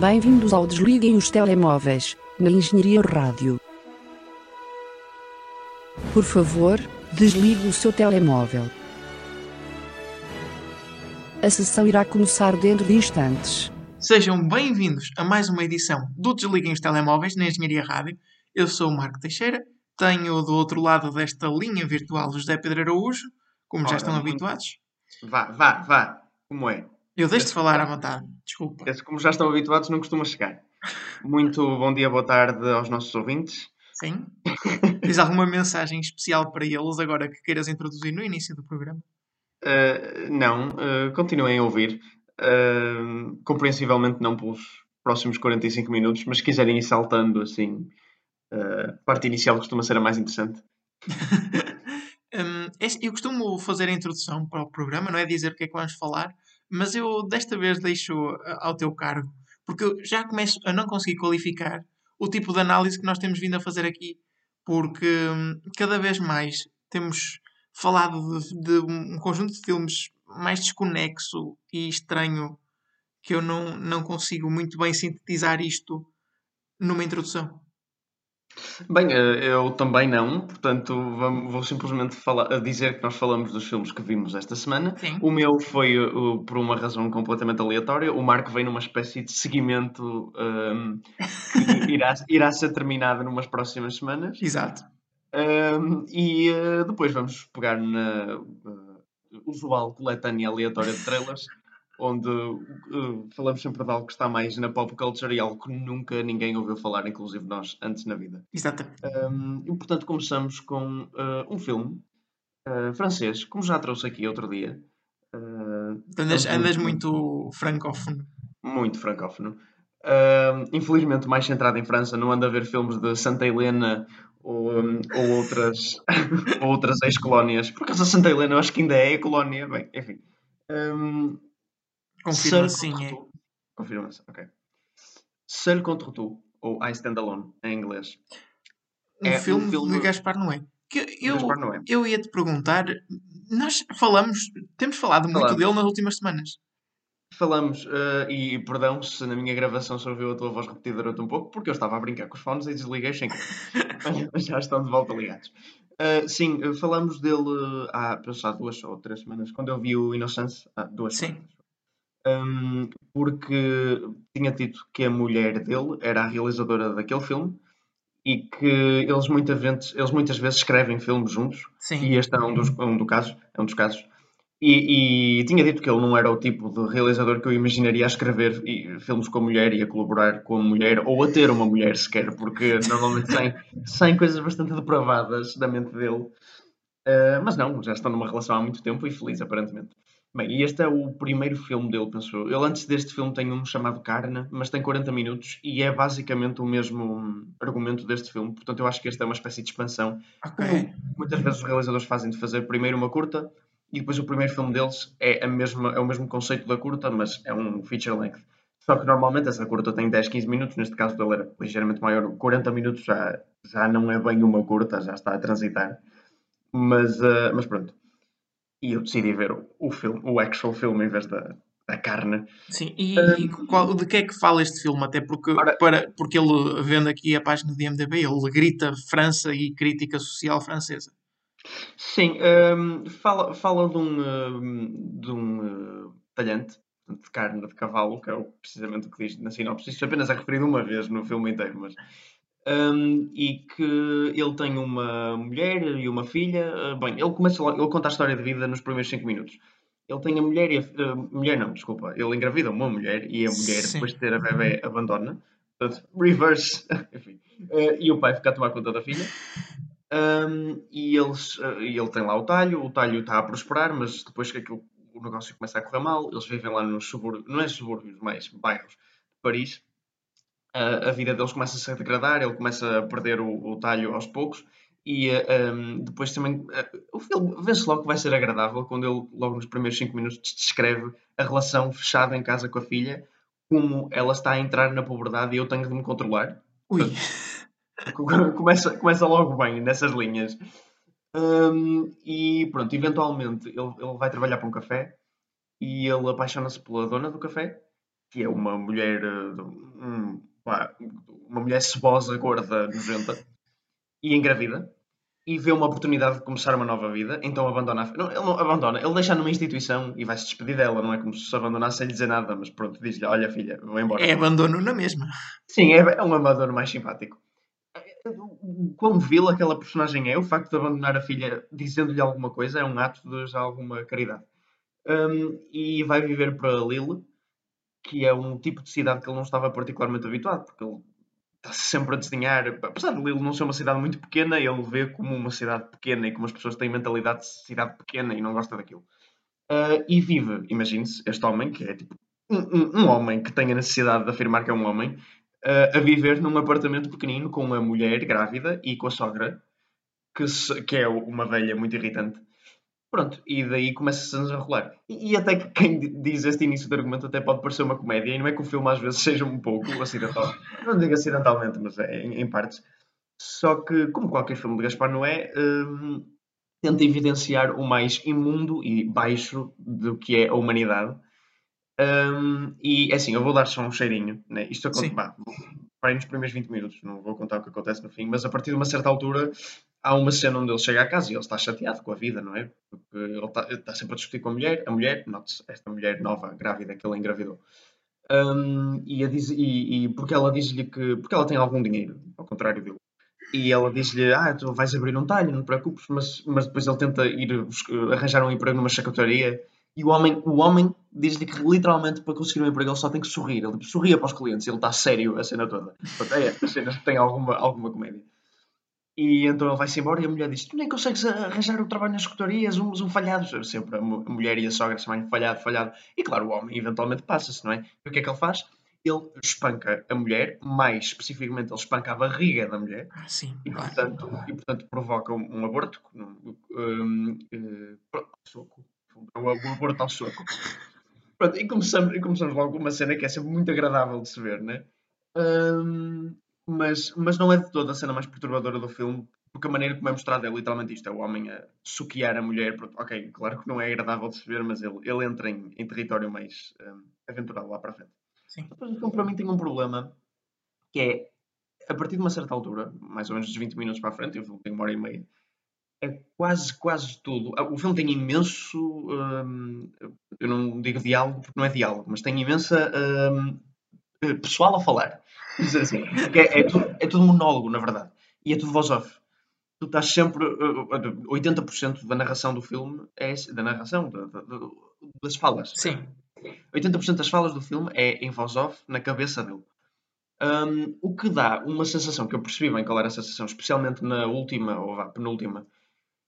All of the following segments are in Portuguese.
Bem-vindos ao Desliguem os Telemóveis, na Engenharia Rádio. Por favor, desligue o seu telemóvel. A sessão irá começar dentro de instantes. Sejam bem-vindos a mais uma edição do Desliguem os Telemóveis na Engenharia Rádio. Eu sou o Marco Teixeira, tenho do outro lado desta linha virtual o José Pedro Araújo, como já Ora, estão muito- habituados. Vá, vá, vá. Como é? Eu deixo de falar à vontade, desculpa. Esse, como já estão habituados, não costuma chegar. Muito bom dia, boa tarde aos nossos ouvintes. Sim? Tens alguma mensagem especial para eles agora que queiras introduzir no início do programa? Uh, não, uh, continuem a ouvir. Uh, compreensivelmente não pelos próximos 45 minutos, mas se quiserem ir saltando assim, uh, a parte inicial costuma ser a mais interessante. Hum, este- eu costumo fazer a introdução para o programa, não é dizer o que é que vamos falar, mas eu desta vez deixo a- ao teu cargo, porque eu já começo a não conseguir qualificar o tipo de análise que nós temos vindo a fazer aqui, porque hum, cada vez mais temos falado de, de um conjunto de filmes mais desconexo e estranho que eu não, não consigo muito bem sintetizar isto numa introdução. Bem, uh, eu também não, portanto vamos- vou simplesmente falar, a dizer que nós falamos dos filmes que vimos esta semana. Sim. O meu foi uh, por uma razão completamente aleatória. O Marco vem numa espécie de seguimento um, que irá, irá ser terminado numas próximas semanas. Exato. Um, e uh, depois vamos pegar na uh, usual coletânea aleatória de trailers, onde uh, falamos sempre de algo que está mais na pop culture e algo que nunca ninguém ouviu falar, inclusive nós, antes na vida. Exatamente. Um, e portanto começamos com uh, um filme uh, francês, como já trouxe aqui outro dia. Uh, Andas, andas muito francófono. muito francófono. Infelizmente mais centrado em França, não anda a ver filmes de Santa Helena ou, um, ou outras, ou outras ex-colónias. Por acaso a Santa Helena eu acho que ainda é colónia. Bem, enfim. Um, Confirma sim, é. tout. Confirma-se, ok. Seul contre tout, ou I Stand Alone, em inglês. Um É um filme, filme- de Gaspar Noé. Que eu, Gaspar Noé. eu ia te perguntar, nós falamos, temos falado muito Falamos. dele nas últimas semanas. Falamos, eh, e perdão se na minha gravação se ouviu a tua voz repetida durante um pouco, porque eu estava a brincar com os fones e desliguei sem já estão de volta ligados. Eh, sim, eh, falamos dele há, penso, há duas ou três semanas, quando eu vi o Innocence, há duas Sim. semanas. Um, porque tinha dito que a mulher dele era a realizadora daquele filme e que eles muitas vezes, eles muitas vezes escrevem filmes juntos Sim. e este é um dos, um do caso, é um dos casos. E, e tinha dito que ele não era o tipo de realizador que eu imaginaria a escrever filmes com a mulher e a colaborar com a mulher ou a ter uma mulher sequer, porque normalmente saem, saem coisas bastante depravadas da mente dele. Uh, mas não, já estão numa relação há muito tempo e feliz, aparentemente. Bem, e este é o primeiro filme dele, penso eu. Ele antes deste filme tem um chamado Carne, mas tem 40 minutos e é basicamente o mesmo argumento deste filme. Portanto, eu acho que este é uma espécie de expansão Ok. como muitas vezes os realizadores fazem de fazer primeiro uma curta e depois o primeiro filme deles é, a mesma, é o mesmo conceito da curta, mas é um feature length. Só que normalmente essa curta tem 10, 15 minutos, neste caso dele era ligeiramente maior, 40 minutos já, já não é bem uma curta, já está a transitar. Mas, ah, mas pronto. E eu decidi ver o, o filme, o actual filme em vez da, da carne. Sim. E, e qual- de que é que fala este filme? Até porque, Ora- para, porque ele, vendo aqui a página de MDB, ele grita França e crítica social francesa. Sim, hum, fala, fala de um, de um uh, talhante de carne de cavalo, que é precisamente o que diz na sinopse. Isto apenas é referido uma vez no filme inteiro, mas. Hum, e que ele tem uma mulher e uma filha. uh, bem, ele começa logo- ele conta a história de vida nos primeiros 5 minutos. Ele tem a mulher e a, uh, mulher não, desculpa. Ele engravida uma mulher e a mulher, Sim. depois de ter a bebê, abandona. Portanto, reverse. Enfim. Uh, e o pai fica a tomar conta da filha. Um, e eles, ele tem lá o talho, o talho está a prosperar, mas depois que aquilo, o negócio começa a correr mal, eles vivem lá nos subúrbios, não é subúrbios, mas bairros de Paris. A vida deles começa a se degradar, ele começa a perder o, o talho aos poucos, e um, depois também uh, o filme vê-se logo que vai ser agradável quando ele, logo nos primeiros 5 minutos, descreve a relação fechada em casa com a filha, como ela está a entrar na puberdade e eu tenho de me controlar. Ui. começa, começa logo bem nessas linhas. Hum, e pronto, eventualmente ele, ele vai trabalhar para um café e ele apaixona-se pela dona do café que é uma mulher, uh, um, pá, uma mulher cebosa, gorda, nojenta, e engravida, e vê uma oportunidade de começar uma nova vida, então abandona. A... Não, ele não abandona, ele deixa numa instituição e vai se despedir dela, não é como se abandonasse sem lhe dizer nada, mas pronto, diz-lhe: Olha, filha, vou embora. É abandono na mesma. Sim, é, é um abandono mais simpático. O quão vil aquela personagem é, o facto de abandonar a filha dizendo-lhe alguma coisa, é um ato de já alguma caridade. Um, e vai viver para Lille, que é um tipo de cidade que ele não estava particularmente habituado, porque ele está sempre a desenhar. Apesar de Lille não ser uma cidade muito pequena, ele vê como uma cidade pequena e como as pessoas têm mentalidade de cidade pequena e não gosta daquilo. Uh, e vive, imagine-se, este homem, que é tipo um, um, um, homem que tem a necessidade de afirmar que é um homem, uh, a viver num apartamento pequenino com a mulher grávida e com a sogra, que, se, que é uma velha muito irritante. Pronto, e daí começa-se a desenrolar. E, e, até que quem diz este início do argumento até pode parecer uma comédia, e não é que o filme às vezes seja um pouco acidental. Não digo acidentalmente, mas é em, em partes. Só que, como qualquer filme de Gaspar Noé, hum, tenta evidenciar o mais imundo e baixo do que é a humanidade. Um, e é assim, eu vou dar só um cheirinho. Né? Isto acontece para nos primeiros 20 minutos, não vou contar o que acontece no fim, mas a partir de uma certa altura há uma cena onde ele chega a casa e ele está chateado com a vida, não é? Porque ele está, ele está sempre a discutir com a mulher, a mulher, note esta mulher nova, grávida, que ele engravidou. Um, e, diz, e, e, porque ela diz-lhe que. Porque ela tem algum dinheiro, ao contrário dele. E ela diz-lhe: Ah, tu vais abrir um talho, não te preocupes, mas, mas depois ele tenta ir arranjar um emprego numa chacataria. E o homem, o homem diz-lhe que literalmente para conseguir um emprego ele só tem que sorrir. Ele sorria para os clientes, ele está sério a cena toda. Portanto, é estas cenas que têm alguma, alguma comédia. E então ele vai-se embora e a mulher diz: Tu nem consegues arranjar o trabalho nas escutarias, uns um falhado. Sempre a mulher e a sogra chamam falhado, falhado. E claro, o homem eventualmente passa-se, não é? E o que é que ele faz? Ele espanca a mulher, mais especificamente, ele espanca a barriga da mulher. Ah, sim. E portanto, e, portanto provoca um, um aborto. Um, um, um, soco. Um aborto ao soco. Pronto, e começamos, e começamos logo uma cena que é sempre muito agradável de se ver, né? Um, mas, mas não é de toda a cena mais perturbadora do filme, porque a maneira como é mostrada é literalmente isto: é o homem a suquear a mulher. Ok, claro que não é agradável de se ver, mas ele, ele entra em, em território mais um, aventurado lá para a frente. Sim. Depois o filme para mim tem um problema que é a partir de uma certa altura, mais ou menos dos 20 minutos para a frente, o filme tem uma hora e meia, é quase, quase tudo. Ah, o filme tem imenso. Um, eu não digo diálogo porque não é diálogo, mas tem imensa um, eh, pessoal a falar dizer assim. É, é, tudo, é tudo monólogo, na verdade. E é tudo voz off. Tu estás sempre. Uh, uh, 80% da narração do filme é. Da narração, da, da, das falas. Sim. 80% das falas do filme é em voz off, na cabeça dele. Um, o que dá uma sensação que eu percebi bem qual era a sensação, especialmente na última, ou vá, penúltima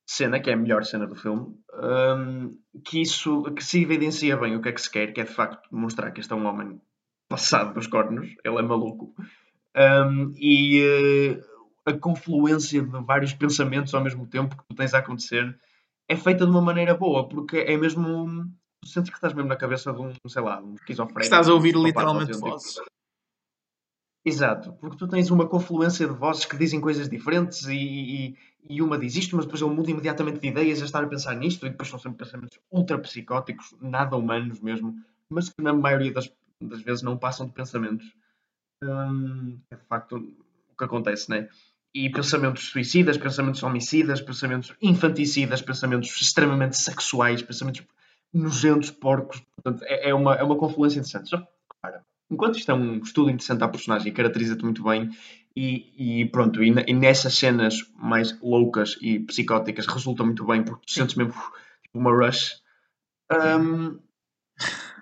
cena, que é a melhor cena do filme, um, que isso que se evidencia bem o que é que se quer, que é de facto mostrar que este é um homem passado dos cornos, ele é maluco. Um, e uh, a confluência de vários pensamentos ao mesmo tempo que tu tens a acontecer é feita de uma maneira boa, porque é mesmo. Tu sentes que estás mesmo na cabeça de um, sei lá, um esquizofrénico. Estás a ouvir literalmente vozes. Exato, porque tu tens uma confluência de vozes que dizem coisas diferentes e, e, e uma diz isto, mas depois ele muda imediatamente de ideias a estar a pensar nisto e depois são sempre pensamentos ultra psicóticos, nada humanos mesmo, mas que na maioria das, das vezes não passam de pensamentos. Hum, é de facto o que acontece, né? E pensamentos suicidas, pensamentos homicidas, pensamentos infanticidas, pensamentos extremamente sexuais, pensamentos nojentos, porcos. Portanto, é, é, uma, é uma confluência interessante. Enquanto isto é um estudo interessante à personagem, caracteriza-te muito bem, e, e pronto, e, e, nessas cenas mais loucas e psicóticas resulta muito bem, porque tu sentes mesmo tipo, uma rush. Um,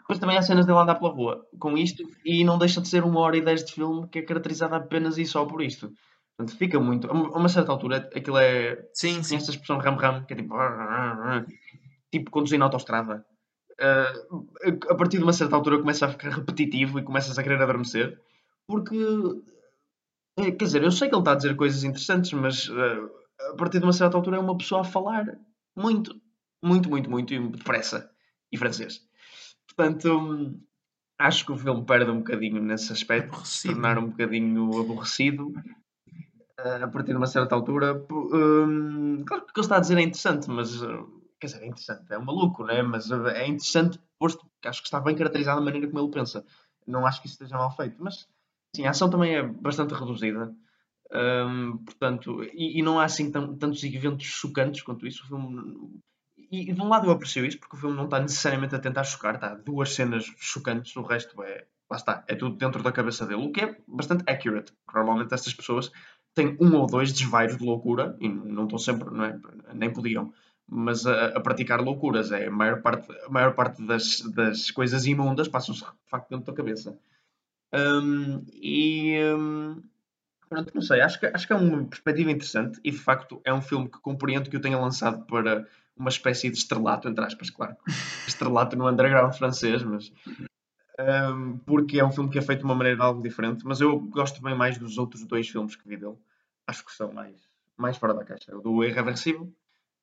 depois também há cenas dele andar pela rua com isto e não deixa de ser uma hora e dez de filme que é caracterizada apenas e só por isto. Portanto, fica muito. A uma certa altura, aquilo é. Sim, sim. Esta expressão ram-ram, que é tipo. Tipo conduzir na autostrada. Uh, a partir de uma certa altura começa a ficar repetitivo e começas a querer adormecer. Porque. Eh, quer dizer, eu sei que ele está a dizer coisas interessantes, mas uh, a partir de uma certa altura é uma pessoa a falar muito, muito, muito, muito e depressa. E francês. Portanto, acho que o filme perde um bocadinho nesse aspecto, aborrecido. tornar um bocadinho aborrecido uh, a partir de uma certa altura. Um, claro que o que ele está a dizer é interessante, mas uh, quer dizer, é interessante, é um maluco, né? mas uh, é interessante posto que acho que está bem caracterizado a maneira como ele pensa. não acho que isso esteja mal feito. Mas, sim, a ação também é bastante reduzida. Um, portanto, e, e, não há assim tantos eventos chocantes quanto isso. O filme, e, e, de um lado eu aprecio isso, porque o filme não está necessariamente a tentar chocar, está duas cenas chocantes, o resto é, lá está, é tudo dentro da cabeça dele, o que é bastante accurate. Normalmente estas pessoas têm um ou dois desvaios de loucura, e não estão sempre, não é? nem podiam, mas a, a, praticar loucuras. É a maior parte, a maior parte das, das coisas imundas passam-se de facto dentro da cabeça. Um, e um, pronto, não sei, acho que, acho que é uma perspectiva interessante e de facto é um filme que compreendo que eu tenha lançado para uma espécie de estrelato, entre aspas, claro. estrelato no underground francês, mas um, porque é um filme que é feito de uma maneira algo diferente, mas eu gosto bem mais dos outros dois filmes que vi dele. Acho que são mais, mais fora da caixa. O do Irreversível,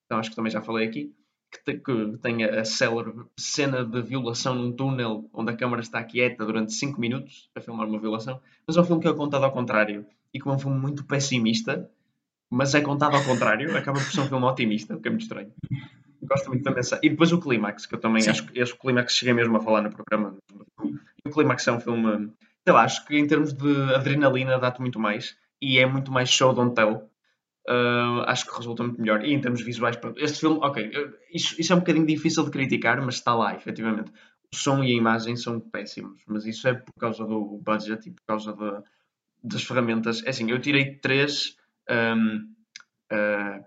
então acho que também já falei aqui, que, te, que tem a célebre cena de violação num túnel onde a câmara está quieta durante 5 minutos a filmar uma violação, mas é um filme que é contado ao contrário e como é um filme muito pessimista, mas é contado ao contrário, acaba por ser um filme otimista, o que é muito estranho. Gosto muito da mensagem. E depois o Clímax, que eu também acho, acho que o Clímax cheguei mesmo a falar no programa. O Clímax é um filme, sei lá, acho que em termos de adrenalina dá-te muito mais e é muito mais show don't tell. Uh, acho que resulta muito melhor. E em termos visuais, este filme, ok, isso, isso é um bocadinho difícil de criticar, mas está lá, efetivamente. O som e a imagem são péssimos, mas isso é por causa do budget e por causa de, das ferramentas. É assim, eu tirei três. Um, uh,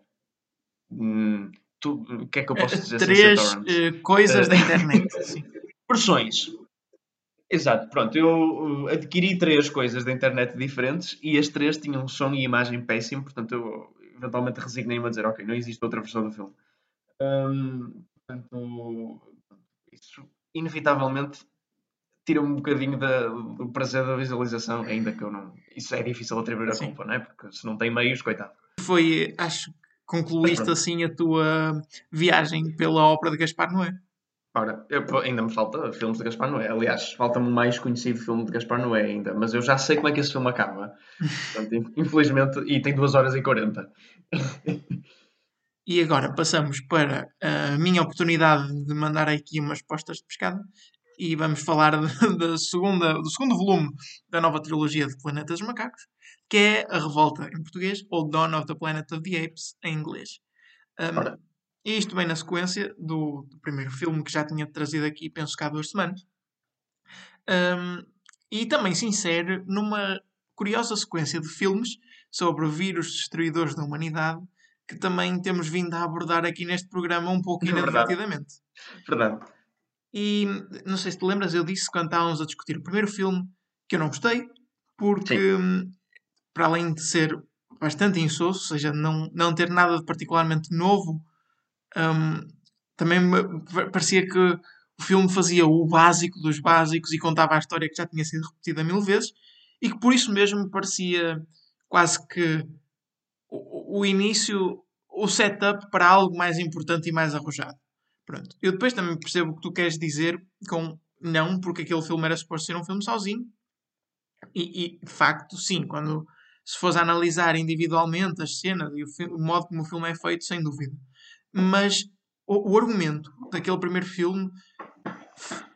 tu, o que é que eu posso dizer? Três uh, coisas da internet. Versões. Exato, pronto, eu adquiri três coisas da internet diferentes e as três tinham som e imagem péssimo, portanto eu eventualmente resignei-me a dizer, ok, não existe outra versão do filme. Um, portanto, isso inevitavelmente tira-me um bocadinho da, do prazer da visualização, ainda que eu não. Isso é difícil atribuir a culpa, não é? Porque se não tem meios, coitado. Foi, acho que concluíste assim a tua viagem pela ópera de Gaspar Noé. Ora, eu, ainda me falta filmes de Gaspar Noé. Aliás, falta-me o mais conhecido filme de Gaspar Noé ainda, mas eu já sei como é que esse filme acaba. Portanto, infelizmente, e tem 2 horas e 40. e agora passamos para a minha oportunidade de mandar aqui umas postas de pescada e vamos falar da segunda, do segundo volume da nova trilogia de Planeta dos Macacos, que é A Revolta em português, ou Dawn of the Planet of the Apes em inglês. Um, e isto vem na sequência do, do, primeiro filme que já tinha trazido aqui, penso que há duas semanas. Um, e também se insere numa curiosa sequência de filmes sobre vírus destruidores da humanidade que também temos vindo a abordar aqui neste programa um pouco é inadvertidamente. Verdade. E não sei se te lembras, eu disse quando estávamos a discutir o primeiro filme que eu não gostei, porque hum, para além de ser bastante insosso, ou seja, não, não ter nada de particularmente novo, um, também me parecia que o filme fazia o básico dos básicos e contava a história que já tinha sido repetida mil vezes e que por isso mesmo me parecia quase que o, o início, o setup para algo mais importante e mais arrojado. Pronto. Eu depois também percebo o que tu queres dizer com não, porque aquele filme era suposto ser um filme sozinho. E, e de facto, sim, quando se fores analisar individualmente as cenas e o, o, modo como o filme é feito, sem dúvida. Mas o, o argumento daquele primeiro filme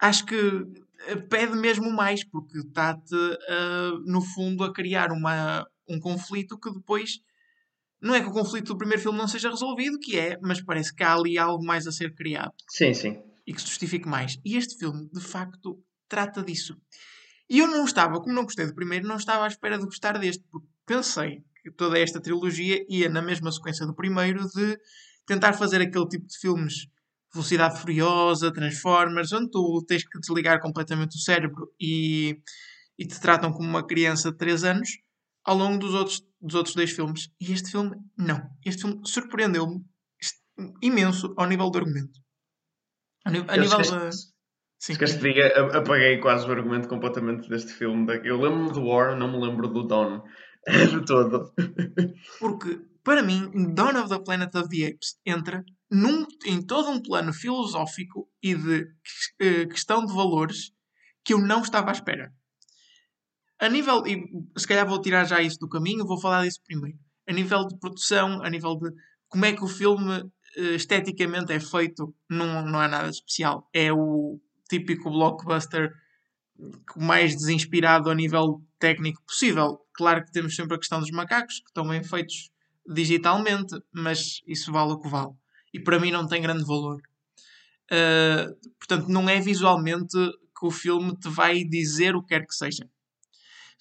acho que eh, pede mesmo mais, porque está-te, uh, no fundo, a criar uma, um conflito que depois não é que o conflito do primeiro filme não seja resolvido, que é, mas parece que há ali algo mais a ser criado. Sim, sim. E que se justifique mais. E este filme, de facto, trata disso. E eu não estava, como não gostei do primeiro, não estava à espera de gostar deste, porque pensei que toda esta trilogia ia na mesma sequência do primeiro de tentar fazer aquele tipo de filmes Velocidade Furiosa, Transformers, onde tu tens que desligar completamente o cérebro e, e te tratam como uma criança de 3 anos ao longo dos outros, dos outros dois filmes. E este filme, não. Este filme surpreendeu-me imenso ao nível do argumento. A, nível, a nível da. Sim. que diga, apaguei quase o argumento completamente deste filme. Eu lembro-me do War, não me lembro do Dawn. de todo. Porque, para mim, Dawn of the Planet of the Apes entra num, em todo um plano filosófico e de uh, questão de valores que eu não estava à espera. A nível, e se calhar vou tirar já isso do caminho, vou falar disso primeiro. A nível de produção, a nível de como é que o filme uh, esteticamente é feito, não, não há nada especial. É o típico blockbuster mais desinspirado a nível técnico possível. Claro que temos sempre a questão dos macacos, que estão bem feitos digitalmente, mas isso vale o que vale. E para mim não tem grande valor. Uh, portanto, não é visualmente que o filme te vai dizer o que quer que seja.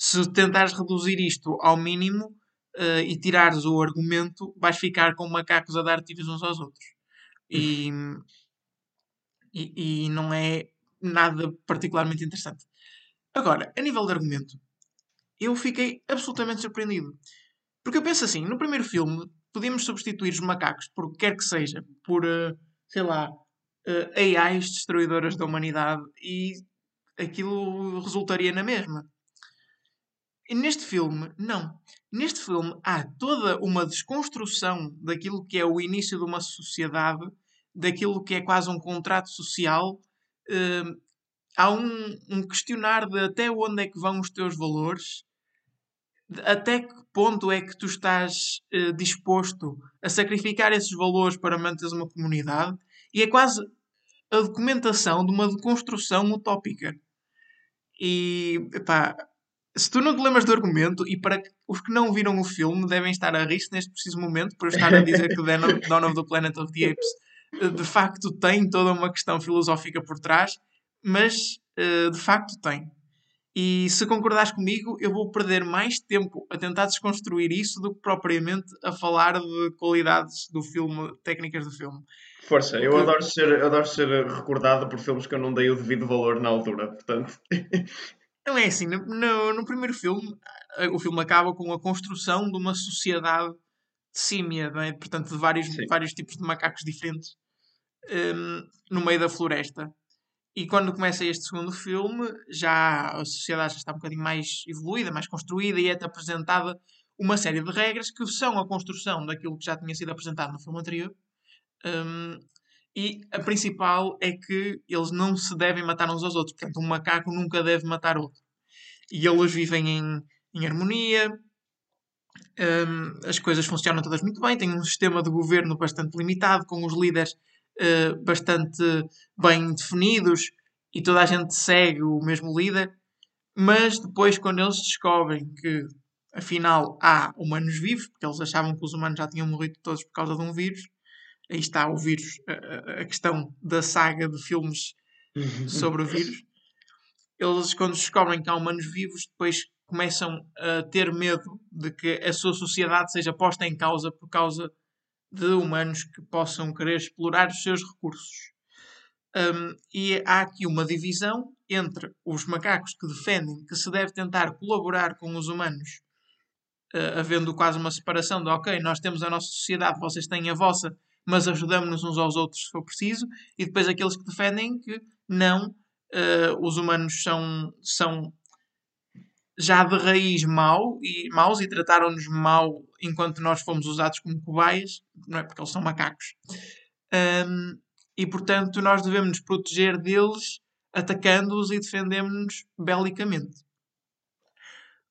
Se tentares reduzir isto ao mínimo uh, e tirares o argumento, vais ficar com macacos a dar tiros uns aos outros. E, e, e não é nada particularmente interessante. Agora, a nível de argumento, eu fiquei absolutamente surpreendido. Porque eu penso assim, no primeiro filme, podíamos substituir os macacos por quer que seja, por, uh, sei lá, uh, AIs destruidoras da humanidade e aquilo resultaria na mesma. Neste filme, não. Neste filme há toda uma desconstrução daquilo que é o início de uma sociedade, daquilo que é quase um contrato social. Uh, há um, um questionar de até onde é que vão os teus valores, até que ponto é que tu estás uh, disposto a sacrificar esses valores para manteres uma comunidade, e é quase a documentação de uma deconstrução utópica. E, pá, se tu não te lembras do argumento, e para os que não viram o filme devem estar a rir neste preciso momento por eu estar a dizer que Dawn of the Planet of the Apes eh, de facto tem toda uma questão filosófica por trás, mas uh, de facto tem. E se concordares comigo, eu vou perder mais tempo a tentar desconstruir isso do que propriamente a falar de qualidades do filme, técnicas do filme. Força, eu adoro ser, adoro ser recordado por filmes que eu não dei o devido valor na altura, portanto. Não é assim, no, no primeiro filme, o filme acaba com a construção de uma sociedade de símia, é? portanto, de vários, vários tipos de macacos diferentes um, no meio da floresta. E quando começa este segundo filme, já a sociedade já está um bocadinho mais evoluída, mais construída e é apresentada uma série de regras que são a construção daquilo que já tinha sido apresentado no filme anterior. Um, e a principal é que eles não se devem matar uns aos outros. Portanto, um macaco nunca deve matar outro. E eles vivem em, em harmonia, um, as coisas funcionam todas muito bem, têm um sistema de governo bastante limitado, com os líderes uh, bastante bem definidos e toda a gente segue o mesmo líder. Mas depois, quando eles descobrem que afinal há humanos vivos, porque eles achavam que os humanos já tinham morrido todos por causa de um vírus, aí está o vírus, a, a questão da saga de filmes sobre o vírus. Eles, quando descobrem que há humanos vivos, depois começam a ter medo de que a sua sociedade seja posta em causa por causa de humanos que possam querer explorar os seus recursos. Um, e há aqui uma divisão entre os macacos que defendem que se deve tentar colaborar com os humanos, uh, havendo quase uma separação de ok, nós temos a nossa sociedade, vocês têm a vossa, mas ajudamos-nos uns aos outros se for preciso, e depois aqueles que defendem que não, uh, os humanos são, são já de raiz mau e, maus e trataram-nos mal enquanto nós fomos usados como cobaias, não é? Porque eles são macacos. Um, e portanto nós devemos nos proteger deles atacando-os e defendemos-nos belicamente.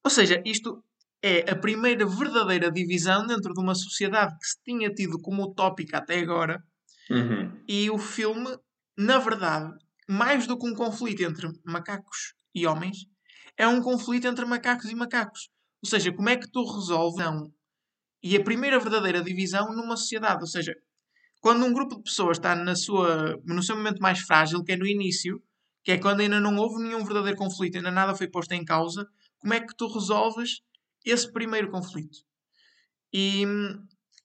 Ou seja, isto é a primeira verdadeira divisão dentro de uma sociedade que se tinha tido como utópica até agora. Uhum. E o filme, na verdade, mais do que um conflito entre macacos e homens, é um conflito entre macacos e macacos. Ou seja, como é que tu resolves não? E a primeira verdadeira divisão numa sociedade. Ou seja, quando um grupo de pessoas está na sua, no seu momento mais frágil, que é no início, que é quando ainda não houve nenhum verdadeiro conflito, ainda nada foi posto em causa, como é que tu resolves esse primeiro conflito? E,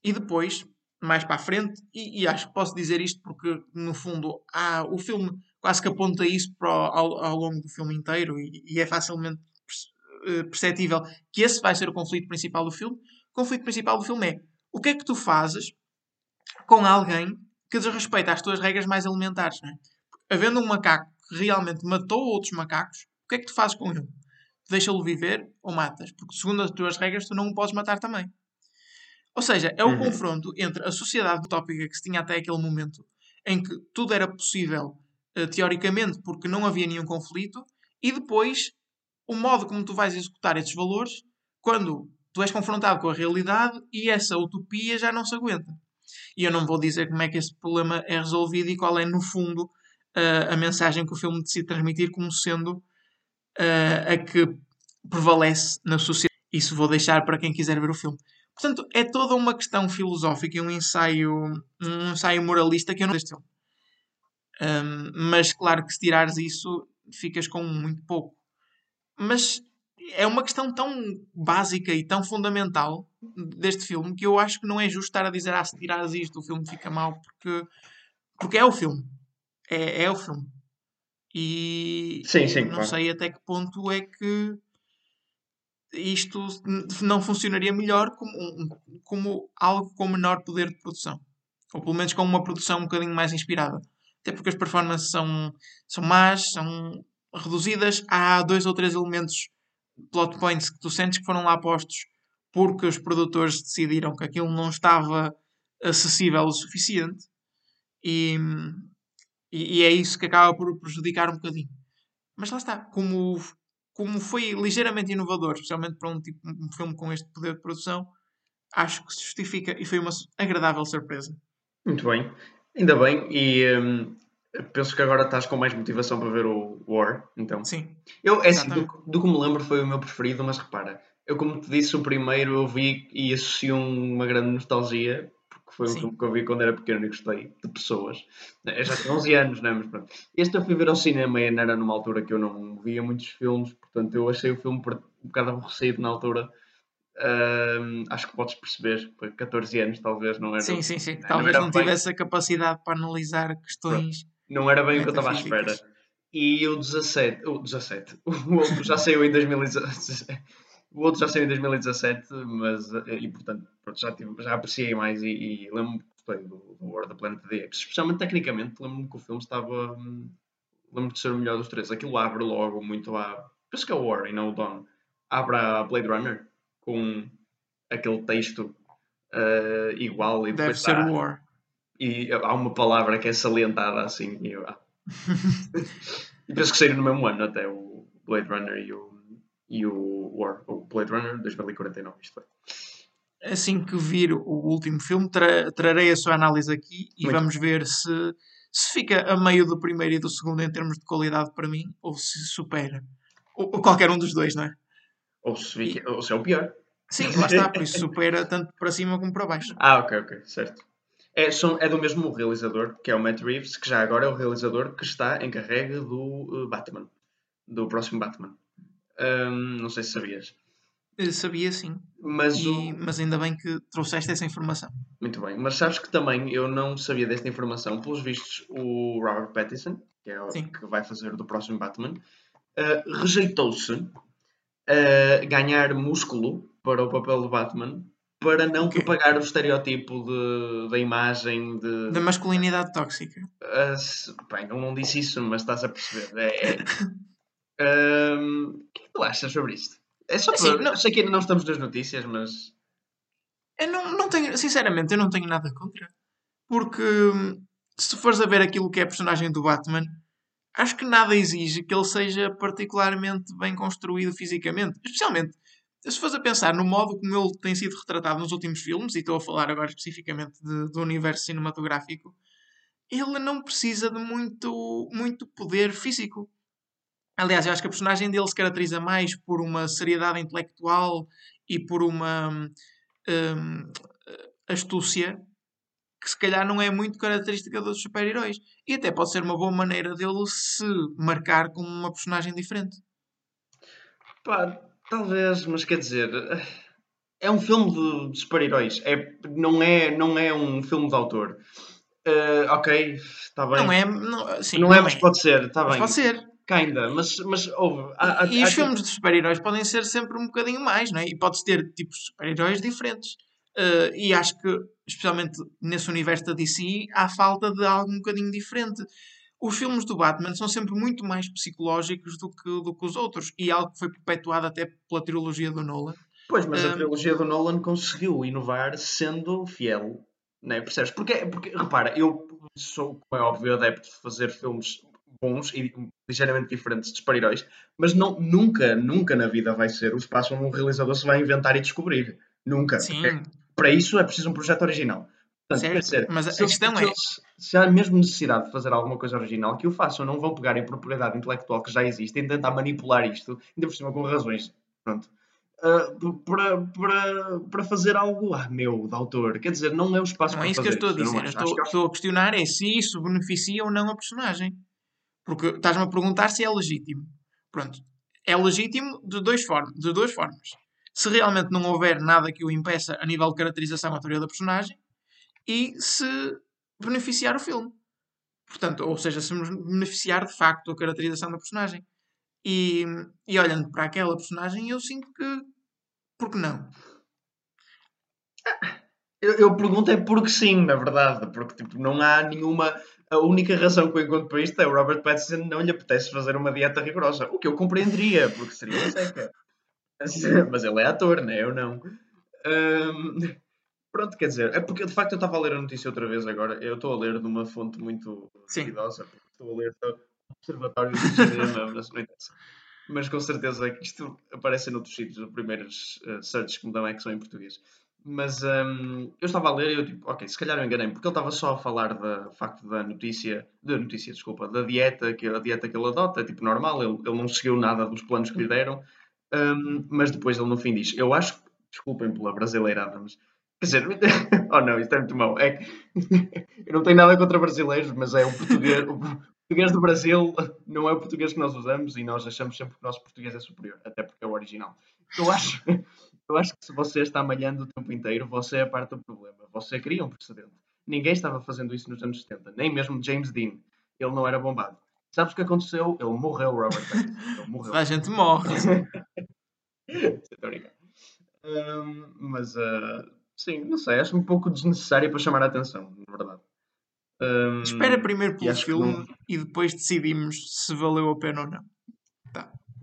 e depois, mais para a frente, e, e, acho que posso dizer isto porque, no fundo, há, o filme quase que aponta isso para, ao, ao longo do filme inteiro e, e, é facilmente eh, perceptível que esse vai ser o conflito principal do filme. O conflito principal do filme é o que é que tu fazes com alguém que desrespeita as tuas regras mais elementares. Não é? Havendo um macaco que realmente matou outros macacos, o que é que tu fazes com ele? Deixa-lo viver ou matas? Porque segundo as tuas regras tu não o podes matar também. Ou seja, é o uhum. confronto entre a sociedade utópica que se tinha até aquele momento, em que tudo era possível eh, teoricamente, porque não havia nenhum conflito, e depois o modo como tu vais executar esses valores quando tu és confrontado com a realidade e essa utopia já não se aguenta. E eu não vou dizer como é que esse problema é resolvido e qual é, no fundo, a, a mensagem que o filme decide transmitir como sendo uh, a que prevalece na sociedade. Isso vou deixar para quem quiser ver o filme. Portanto, é toda uma questão filosófica e um ensaio, um ensaio moralista que eu não deste filme. Um, mas claro que se tirares isso, ficas com muito pouco. Mas é uma questão tão básica e tão fundamental deste filme que eu acho que não é justo estar a dizer ah, se tirares isto o filme fica mal porque, porque é o filme. É, é o filme. E sim, sim, não claro. sei até que ponto é que isto não funcionaria melhor como, como algo com menor poder de produção. Ou pelo menos com uma produção um bocadinho mais inspirada. Até porque as performances são, são más, são reduzidas. Há dois ou três elementos, plot points, que tu sentes que foram lá postos porque os produtores decidiram que aquilo não estava acessível o suficiente. E, e, e é isso que acaba por prejudicar um bocadinho. Mas lá está, como como foi ligeiramente inovador, especialmente para um, tipo, um filme com este poder de produção, acho que se justifica e foi uma agradável surpresa. Muito bem, ainda bem, e hum, penso que agora estás com mais motivação para ver o War, então. Sim. Eu, é assim, do, do, que me lembro foi o meu preferido, mas repara, eu como te disse, o primeiro eu vi e associo uma grande nostalgia, foi um Sim. filme que eu vi quando era pequeno e gostei de pessoas. Eu já tinha 11 anos, né? mas pronto. Este eu fui ver ao cinema e era numa altura que eu não via muitos filmes, portanto eu achei o filme um bocado aborrecido na altura. Uh, acho que podes perceber, foi 14 anos talvez, não era. Sim, sim, sim. Não talvez não, tivesse bem... a capacidade para analisar questões. Não era bem o que eu estava à espera. E o 17, o 17, o outro já saiu em 2017. O outro já saiu em 2017, mas eh, e portanto pronto, já, tive, já apreciei mais e, e lembro-me que gostei do, do War da Planet of the Apes. Especialmente tecnicamente, lembro-me que o filme estava. Hum, lembro-me de ser o melhor dos três. Aquilo abre logo muito a. Penso que é o War e não o Dawn. Abre a Blade Runner com aquele texto uh, igual e Deve ser o War. E há uma palavra que é salientada assim. E, eu, ah. e penso que saíram no mesmo ano até o Blade Runner e o e o War, o Blade Runner 2049. Isto é. Assim que vir o último filme, tra trarei a sua análise aqui e Muito vamos ver se, se fica a meio do primeiro e do segundo em termos de qualidade para mim ou se supera. Ou, ou qualquer um dos dois, não é? Ou se, fica, ou se é o pior. Sim, lá está, por isso supera tanto para cima como para baixo. Ah, ok, ok, certo. É, são, é do mesmo realizador, que é o Matt Reeves, que já agora é o realizador que está encarregue do uh, Batman, do próximo Batman. Um, não sei se sabias. Eu sabia sim. Mas, e, o... mas ainda bem que trouxeste essa informação. Muito bem. Mas sabes que também eu não sabia desta informação. Pelos vistos, o Robert Pattinson, que é o sim. que vai fazer do próximo Batman, uh, rejeitou-se a ganhar músculo para o papel de Batman para não okay. propagar o estereótipo de, da imagem de... Da masculinidade tóxica. Uh, bem, eu não disse isso, mas estás a perceber. É, é... Um, tu achas sobre isto? É só assim, não... sei que ainda não estamos nas notícias, mas. Eu não, não tenho, sinceramente, eu não tenho nada contra. Porque se fores a ver aquilo que é a personagem do Batman, acho que nada exige que ele seja particularmente bem construído fisicamente. Especialmente se fores a pensar no modo como ele tem sido retratado nos últimos filmes, e estou a falar agora especificamente de, do universo cinematográfico, ele não precisa de muito, muito poder físico. Aliás, eu acho que a personagem dele se caracteriza mais por uma seriedade intelectual e por uma um, astúcia que se calhar não é muito característica dos super-heróis. E até pode ser uma boa maneira dele se marcar como uma personagem diferente. Pá, talvez, mas quer dizer, é um filme de, super-heróis. É, não, é, não é um filme de autor. Uh, ok, está bem. Não é, não, sim, não, não é, mas é. pode ser, está bem. Pode ser. Kinda, mas, mas houve. Há, há, e há, os filmes de super-heróis podem ser sempre um bocadinho mais, não é? E pode ter tipos de super-heróis diferentes. Uh, e acho que, especialmente nesse universo da DC, há falta de algo um bocadinho diferente. Os filmes do Batman são sempre muito mais psicológicos do que, do que os outros. E algo que foi perpetuado até pela trilogia do Nolan. Pois, mas a ah, trilogia do Nolan conseguiu inovar sendo fiel. Não é? Percebes? Porque, porque, repara, eu sou, como é óbvio, adepto de fazer filmes bons e ligeiramente diferentes de super-heróis, mas não, nunca, nunca na vida vai ser o espaço onde um realizador se vai inventar e descobrir. Nunca. Sim. para isso é preciso um projeto original. Portanto, dizer, mas a- questão é- se há mesmo necessidade de fazer alguma coisa original, que o façam. Não vão pegar em propriedade intelectual que já existe e tentar manipular isto, ainda por cima com razões. Pronto. ah, para, para, para fazer algo, ah, meu, de autor. Quer dizer, não é o espaço Não para é isso que eu estou a dizer. Estou, que- estou a questionar é se isso beneficia ou não a personagem. Porque estás-me a perguntar se é legítimo. Pronto. É legítimo de, dois form de duas formas. Se realmente não houver nada que o impeça a nível de caracterização à teoria da personagem e se beneficiar o filme. Portanto, ou seja, se beneficiar de facto a caracterização da personagem. E, e olhando para aquela personagem, eu sinto que. Por que não? Eu, eu pergunto é porque sim, na verdade, porque tipo, não há nenhuma. A única razão que eu encontro para isto é o Robert Pattinson não lhe apetece fazer uma dieta rigorosa. O que eu compreenderia, porque seria uma seca. Mas, ele é ator, né? Eu não. Hum, pronto, quer dizer, é porque de facto eu estava a ler a notícia outra vez agora. Eu estou a ler de uma fonte muito Sim. duvidosa, porque estou a ler do Observatório do Cinema, mas não interessa. Mas com certeza que isto aparece noutros sítios, os primeiros uh, searches que me dão é que são em português. Mas hum, eu estava a ler e eu tipo, ok, se calhar eu enganei porque ele estava só a falar do facto da notícia, da notícia, desculpa, da dieta, que a dieta que ele adota, é tipo normal, ele, ele não seguiu nada dos planos que lhe deram, hum, mas depois ele no fim diz, eu acho, desculpem pela brasileirada, mas quer dizer, oh não, isto é muito mau, é que eu não tenho nada contra brasileiros, mas é o português, o português do Brasil não é o português que nós usamos e nós achamos sempre que o nosso português é superior, até porque é o original. Eu acho, eu acho que se você está malhando o tempo inteiro, você é parte do problema. Você cria um precedente. Ninguém estava fazendo isso nos anos 70, nem mesmo James Dean. Ele não era bombado. Sabes o que aconteceu? Ele morreu, Robert Pattinson. Ele morreu. A gente morre. Estou a. Hum, mas, ah, sim, não sei. Acho um pouco desnecessário para chamar a atenção, na verdade. Hum, Espera primeiro pelo filme não- e depois decidimos se valeu a pena ou não.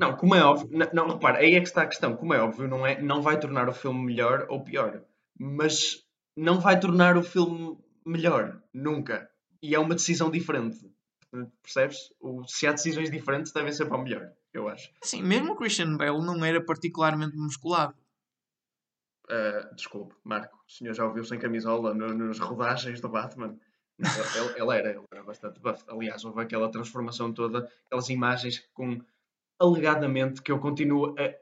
Não, como é óbvio, não, não, repara, aí é que está a questão. Como é óbvio, não, é, não vai tornar o filme melhor ou pior, mas não vai tornar o filme melhor, nunca. E é uma decisão diferente. Percebes? O- se há decisões diferentes, devem ser para o melhor, eu acho. Assim, mesmo o Christian Bale não era particularmente musculado. Uh, desculpe, Marco, o senhor já ouviu sem camisola no, nas rodagens do Batman? Ele, ele era, ele era bastante buff. Aliás, houve aquela transformação toda, aquelas imagens com alegadamente que eu continuo a,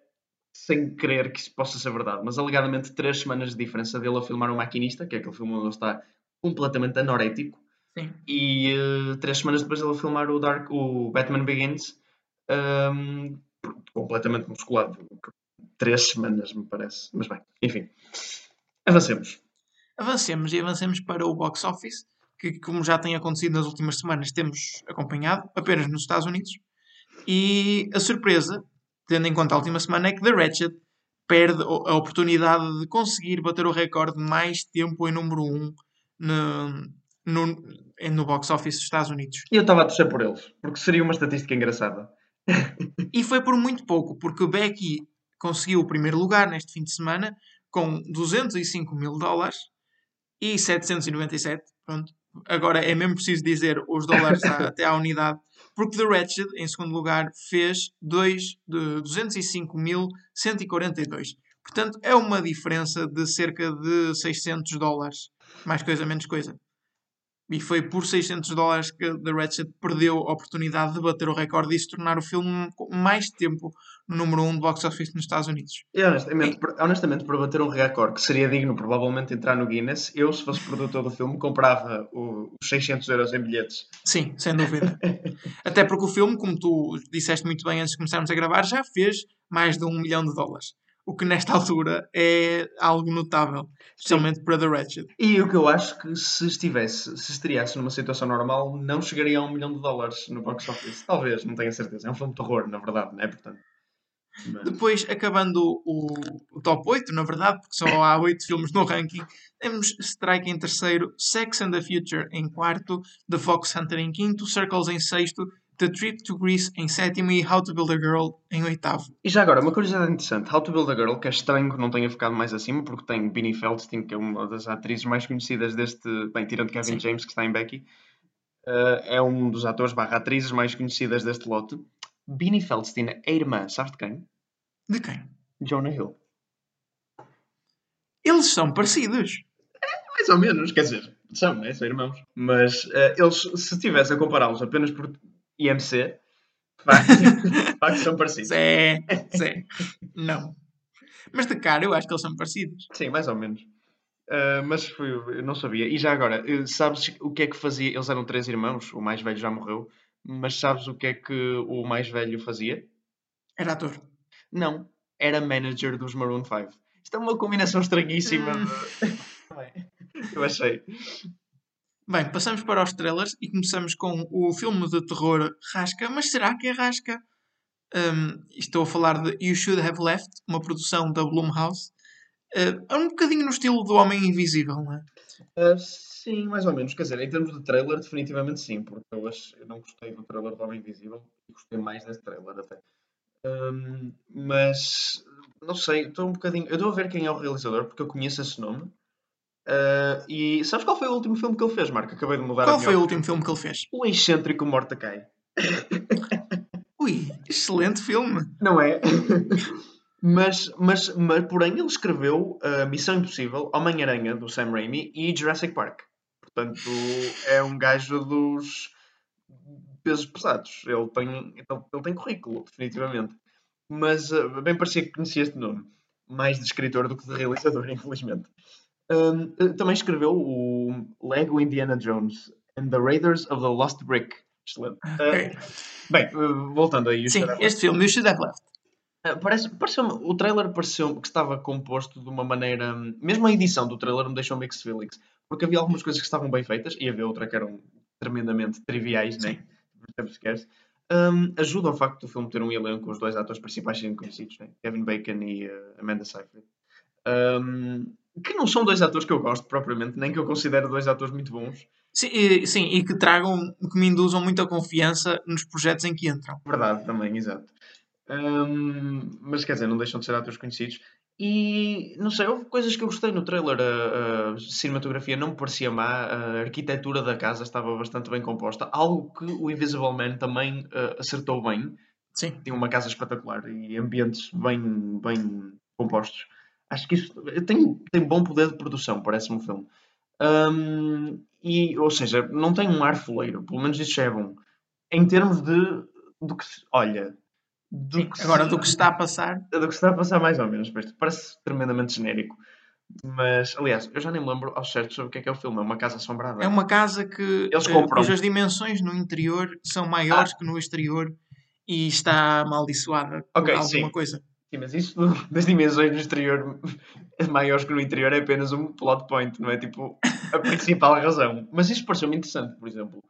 sem crer que isso possa ser verdade, mas alegadamente três semanas de diferença dele a filmar o Maquinista, que é aquele filme onde ele está completamente anorético, Sim. e uh, três semanas depois ele a filmar o, Dark, o Batman Begins um, completamente musculado. Três semanas, me parece. Mas bem, enfim. Avancemos. Avancemos e avancemos para o box office, que, como já tem acontecido nas últimas semanas, temos acompanhado apenas nos Estados Unidos. E a surpresa, tendo em conta a última semana, é que The Ratchet perde a oportunidade de conseguir bater o recorde de mais tempo em número 1 um no, no, no box office dos Estados Unidos. E eu estava a torcer por eles, porque seria uma estatística engraçada. E foi por muito pouco, porque o Becky conseguiu o primeiro lugar neste fim de semana com 205 mil dólares e 797. Pronto. Agora é mesmo preciso dizer os dólares à- até à unidade, porque The Wretched, em segundo lugar, fez dois, de 205.142. Portanto, é uma diferença de cerca de 600 dólares. Mais coisa, menos coisa. E foi por 600 dólares que The Ratchet perdeu a oportunidade de bater o recorde e se tornar o filme com mais tempo no número 1 um do box office nos Estados Unidos. E honestamente, por- honestamente, para bater um recorde que seria digno provavelmente entrar no Guinness, eu, se fosse produtor do filme, comprava os 600 euros em bilhetes. Sim, sem dúvida. Até porque o filme, como tu disseste muito bem antes de começarmos a gravar, já fez mais de um milhão de dólares. O que nesta altura é algo notável, especialmente para The Ratchet. E o que eu acho que se estivesse, se estreasse numa situação normal, não chegaria a um milhão de dólares no box office. Talvez, não tenho a certeza. É um filme de terror, na verdade, não é? Portanto. mas- Depois, acabando o, o top 8, na verdade, porque só há 8 filmes no ranking, temos Strike em terceiro, Sex and the Future em quarto, The Fox Hunter em quinto, Circles em sexto, The Trip to Greece em sétimo e How to Build a Girl em oitavo. E já agora, uma curiosidade interessante. How to Build a Girl, que é estranho que não tenha ficado mais acima, porque tem Beanie Feldstein, que é uma das atrizes mais conhecidas deste... Bem, tirando Kevin Sim. James, que está em Becky. eh, é um dos atores barra atrizes mais conhecidas deste lote. Beanie Feldstein é irmã, sabes de quem? De quem? Jonah Hill. Eles são parecidos. Mais ou menos, quer dizer, São, né? São irmãos. Mas eh, eles, se estivesse a compará-los apenas por IMC, facto, são parecidos. Zé, Zé. Não. Mas de cara eu acho que eles são parecidos. Sim, mais ou menos. Uh, mas foi, eu não sabia. E já agora, sabes o que é que fazia? Eles eram três irmãos, o mais velho já morreu, mas sabes o que é que o mais velho fazia? Era ator. Não, era manager dos Maroon 5. Isto é uma combinação estranhíssima. Hum. eu achei. Bem, passamos para os trailers e começamos com o filme de terror Rasca. Mas será que é Rasca? Hum, estou a falar de You Should Have Left, uma produção da Blumhouse. Uh, é um bocadinho no estilo do Homem Invisível, não é? Uh, sim, mais ou menos. Quer dizer, em termos de trailer, definitivamente sim, porque eu, eu não gostei do trailer do Homem Invisível e gostei mais desse trailer até. Um, mas não sei, estou um bocadinho. Eu estou a ver quem é o realizador porque eu conheço esse nome. Uh, e sabes qual foi o último filme que ele fez, Marco? Acabei de mudar a Qual minha foi o último filme que ele fez? O excêntrico Mordecai. Ui, excelente filme. Não é? mas, mas, mas, porém, ele escreveu uh, Missão Impossível, Homem-Aranha, do Sam Raimi, e Jurassic Park. Portanto, é um gajo dos pesos pesados. Ele tem, ele, ele tem currículo, definitivamente. Mas uh, bem parecia que conhecia este nome. Mais de escritor do que de realizador, infelizmente. Um, uh, também escreveu o Lego Indiana Jones and the Raiders of the Lost Brick. Excelente. Ok. Bem, uh, voltando aí. Sim, este filme, You Should Have Left. Uh, Parece, pareceu o trailer pareceu que estava composto de uma maneira. Mesmo a edição do trailer me deixou mixed feelings. Porque havia algumas coisas que estavam bem feitas e havia outra que eram tremendamente triviais, né? Jumpscares. Um, ajuda ao facto do filme ter um elenco com os dois atores principais sendo conhecidos, né? Kevin Bacon e uh, Amanda Seyfried. Um, que não são dois atores que eu gosto propriamente, nem que eu considero dois atores muito bons. Sim, e, sim, e que tragam, que me induzam muita confiança nos projetos em que entram. Verdade, também, exato. Um, mas quer dizer, não deixam de ser atores conhecidos. E não sei, houve coisas que eu gostei no trailer. A, a cinematografia não me parecia má, a arquitetura da casa estava bastante bem composta. Algo que o Invisible Man também uh, acertou bem. Sim. Tinha uma casa espetacular e ambientes bem, bem compostos. Acho que isso tem, tem bom poder de produção, parece-me um filme. Um, e, ou seja, não tem um ar foleiro, pelo menos isso é bom. Em termos de do que se, olha, do Sim, que Agora, se, do que está a passar, do que está a passar mais ou menos, parece tremendamente genérico. Mas, aliás, eu já nem me lembro ao certo sobre o que é que é o filme. É uma casa assombrada. é uma casa que Eles eh, compram. cujas dimensões no interior são maiores que no exterior e está amaldiçoada por Ok, alguma sim. coisa. Sim, mas isso das dimensões do exterior maiores que no interior é apenas um plot point, não é tipo a principal razão. Mas isso pareceu-me interessante, por exemplo.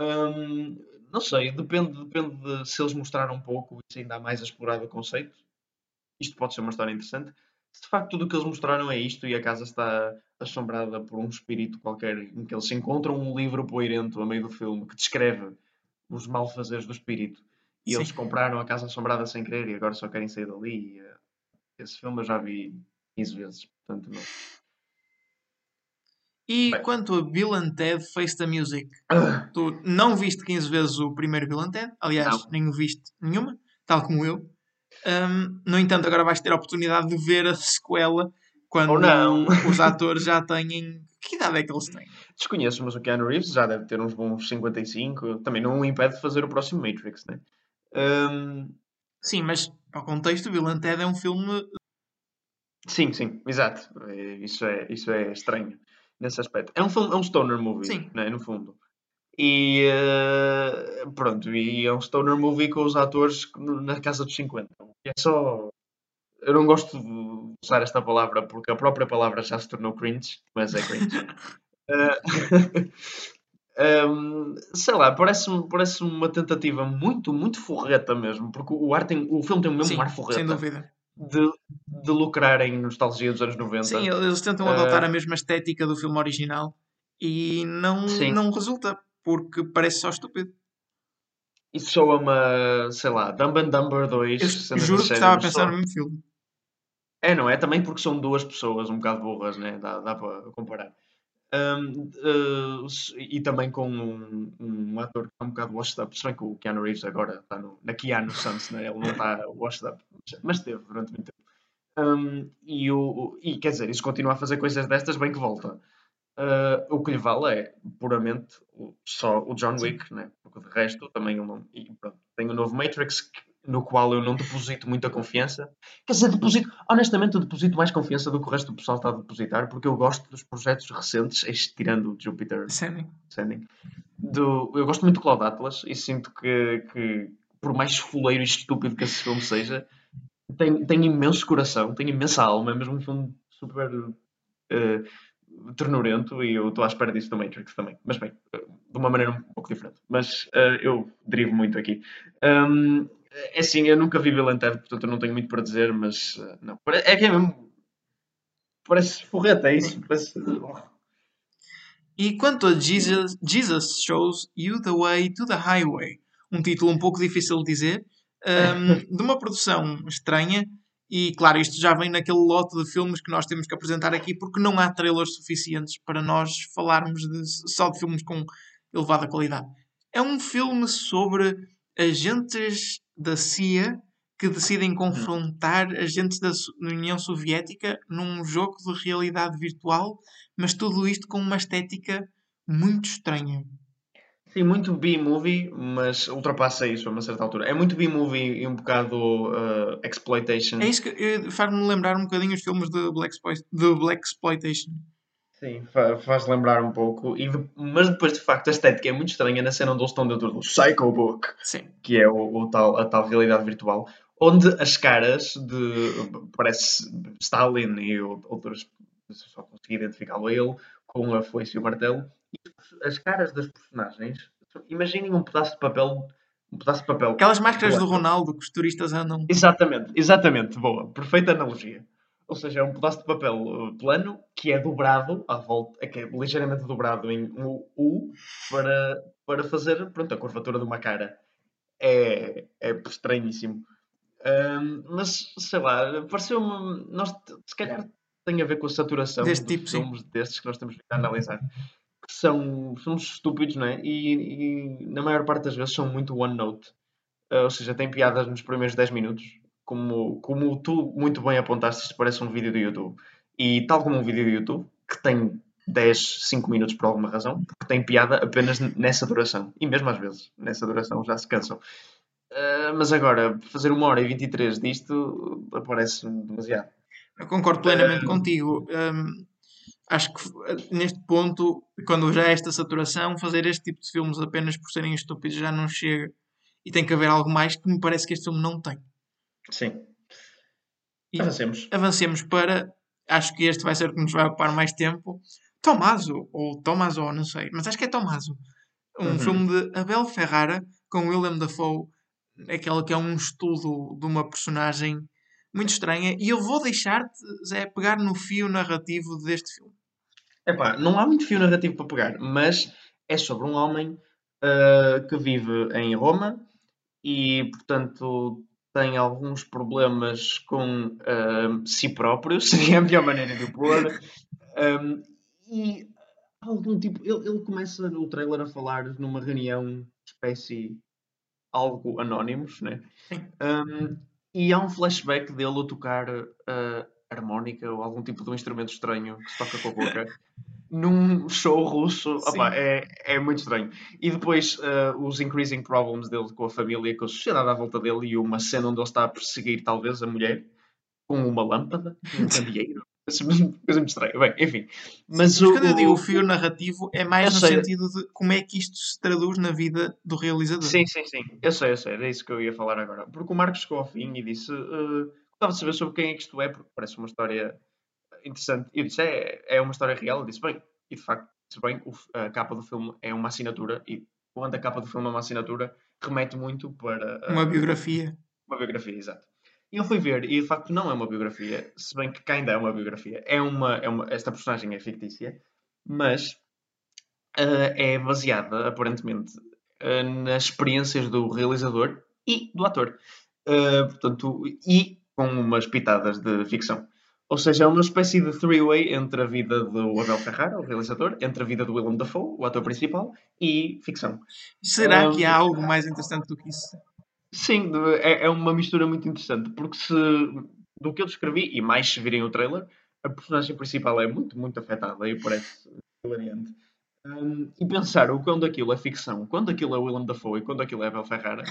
Hum, não sei, depende, depende de se eles mostraram um pouco e se ainda há mais a explorar o conceito. Isto pode ser uma história interessante. Se de facto tudo o que eles mostraram é isto e a casa está assombrada por um espírito qualquer em que eles encontram um livro poeirento a meio do filme que descreve os malfazeres do espírito e Sim. eles compraram a Casa Assombrada sem querer e agora só querem sair dali. E, eh, esse filme eu já vi 15 vezes, portanto não. E Bem. quanto a Bill and Ted Face the Music, Ah, tu não viste 15 vezes o primeiro Bill and Ted, aliás, Não. nem o viste nenhuma, tal como eu. Hum, no entanto, agora vais ter a oportunidade de ver a sequela quando os atores já têm. Que idade é que eles têm? Desconheço, mas o Keanu Reeves já deve ter uns bons 55. Também não o impede de fazer o próximo Matrix, né? Hum, Sim, mas para o contexto, Bill and Ted é um filme. sim, sim, exato. É, Isso é, isso é estranho nesse aspecto. É um, filme, é um stoner movie, Sim. né, no fundo. E eh, pronto, e é um stoner movie com os atores na casa dos 50. É só. Eu não gosto de usar esta palavra porque a própria palavra já se tornou cringe, mas é cringe. Eh, um, sei lá, parece-me parece uma tentativa muito, muito forreta mesmo, porque o, ar tem, o filme tem o mesmo Sim, ar sem forreta dúvida. de, de lucrar em nostalgia dos anos 90. Sim, eles tentam Eh, adotar a mesma estética do filme original e não, Sim. não resulta, porque parece só estúpido. Isso soa-me, a, sei lá, Dumb and Dumber 2. Eu juro que estava a pensar só- no mesmo filme. É, não é? Também porque são duas pessoas um bocado burras, né? Dá, dá para comparar. Um, uh, s- e também com um, um ator que está um bocado washed up. Se bem que o Keanu Reeves agora está no, na Keanu Suns, né? ele não está washed up, mas- esteve durante muito tempo. Um, e, o, e quer dizer, isso continua a fazer coisas destas, bem que volta. Uh, o que lhe vale é puramente o- só o John. Wick, né? porque de resto também não. E pronto, tem o novo Matrix que- no qual eu não deposito muita confiança. Quer dizer, deposito, honestamente, eu deposito mais confiança do que o resto do pessoal está a depositar, porque eu gosto dos projetos recentes, este- tirando o Jupiter Sério. Ascending. Do, eu gosto muito do Cloud Atlas e sinto que, que por mais fuleiro e estúpido que esse filme seja, tem, tem imenso coração, tem imensa alma, é mesmo um filme super eh, ternurento e eu estou à espera disso do Matrix também. Mas bem, de uma maneira um pouco diferente. Mas eh, eu derivo muito aqui. Hum, é assim, eu nunca vi Ted, portanto eu não tenho muito para dizer, mas eh, não. É que é mesmo. Parece forreta, é isso? Parece. E quanto a Jesus, Jesus Shows You the Way to the Highway, um título um pouco difícil de dizer, um, de uma produção estranha, e claro, isto já vem naquele lote de filmes que nós temos que apresentar aqui, porque não há trailers suficientes para nós falarmos de- só de filmes com elevada qualidade. É um filme sobre agentes da CIA que decidem confrontar agentes da União Soviética num jogo de realidade virtual mas tudo isto com uma estética muito estranha. Sim, muito B-movie, mas ultrapassa isso a uma certa altura. É muito B-movie e um bocado uh, exploitation. É isso que faz-me lembrar um bocadinho os filmes de Black, de Black Exploitation. Sim, fa- faz lembrar um pouco. E de- mas depois, de facto, a estética é muito estranha na cena onde eles estão dentro do Psycho Book, Sim. que é o, o tal, a tal realidade virtual, onde as caras de. parece Stalin e o- outras. só consegui identificá-lo a ele com a foice e o martelo. E as caras das personagens. Imaginem um pedaço de papel. Um pedaço de papel. Aquelas máscaras do. Ronaldo que os turistas andam. Exatamente, exatamente, boa, perfeita analogia. Ou seja, é um pedaço de papel uh, plano que é dobrado à volta, é que é ligeiramente dobrado em um U para, para fazer pronto, a curvatura de uma cara. É, é estranhíssimo. Ahm, mas sei lá, pareceu-me. Nós se calhar tem a ver com a saturação Deste dos tipo, sim. filmes destes que nós temos vindo a analisar. Que são, somos estúpidos, não é? E, e na maior parte das vezes são muito one note. Uh, ou seja, tem piadas nos primeiros 10 minutos. Como, como tu muito bem apontaste, isto parece um vídeo do YouTube. E tal como um vídeo do YouTube, que tem 10, 5 minutos por alguma razão, porque tem piada apenas nessa duração. E mesmo às vezes, nessa duração já se cansam. Uh, mas agora, fazer uma hora e 23 disto uh, parece demasiado. Eu concordo plenamente Ah. contigo. Hum, acho que neste ponto, quando já há esta saturação, fazer este tipo de filmes apenas por serem estúpidos já não chega. E tem que haver algo mais que me parece que este filme não tem. Sim. E Avancemos. avancemos para. Acho que este vai ser o que nos vai ocupar mais tempo. Tomaso, ou Tomaso, não sei, mas acho que é Tomaso. Um Uhum. filme de Abel Ferrara com Willem Dafoe, aquele que é um estudo de uma personagem muito estranha. E eu vou deixar-te, Zé, pegar no fio narrativo deste filme. Epá, não há muito fio narrativo para pegar, mas é sobre um homem ah, que vive em Roma e, portanto, tem alguns problemas com ah, si próprio, seria a melhor maneira de o pôr. Um, e algum tipo. Ele, ele começa no trailer a falar numa reunião espécie algo anónimos, né? Um, e há um flashback dele a tocar ah, harmónica ou algum tipo de um instrumento estranho que se toca com a boca num show russo. Opa, é, é muito estranho. E depois ah, os increasing problems dele com a família, com a sociedade à volta dele e uma cena onde ele está a perseguir talvez a mulher com uma lâmpada, um candeeiro. Coisa coisa muito estranha. Bem, enfim. Mas, Mas o, quando eu digo o- fio narrativo, é mais no sei. sentido de como é que isto se traduz na vida do realizador. Sim, sim, sim. Eu sei, eu sei. Era isso que eu ia falar agora. Porque o Marcos chegou ao fim e disse: uh, Gostava de saber sobre quem é que isto é, porque parece uma história interessante. E eu disse: É, é uma história real. Eu disse: Bem, e de facto, se bem, a capa do filme é uma assinatura. E quando a capa do filme é uma assinatura, remete muito para uh, Uma biografia. uma biografia, exato. E eu fui ver, e de facto não é uma biografia, se bem que ainda é uma biografia. É uma, é uma, esta personagem é fictícia, mas ah, é baseada, aparentemente, ah, nas experiências do realizador e do ator. Portanto, e com umas pitadas de ficção. Ou seja, é uma espécie de three-way entre a vida do Abel Ferrara, o realizador, entre a vida do Willem Dafoe, o ator principal, e ficção. Será Um, que há algo mais interessante do que isso? Sim, é, é uma mistura muito interessante, porque se do que eu descrevi, e mais se virem o trailer, a personagem principal é muito, muito afetada e parece hilariante. Um, e pensar o quando aquilo é ficção, quando aquilo é Willem Dafoe e quando aquilo é Abel Ferrara,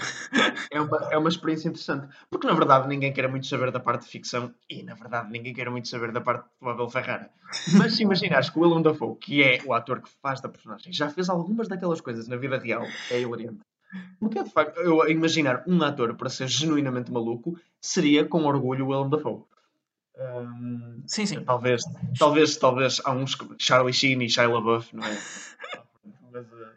é uma, é uma experiência interessante. Porque na verdade ninguém quer muito saber da parte de ficção e na verdade ninguém quer muito saber da parte do Abel Ferrara. Mas se imaginares que o Willem Dafoe, que é o ator que faz da personagem, já fez algumas daquelas coisas na vida real, é hilariante. Porque de facto, eu imaginar um ator para ser genuinamente maluco seria com orgulho o Willem Dafoe. Um, sim, sim. Talvez, talvez, talvez há uns Charlie Sheen e Shia LaBeouf, não é? mas, uh,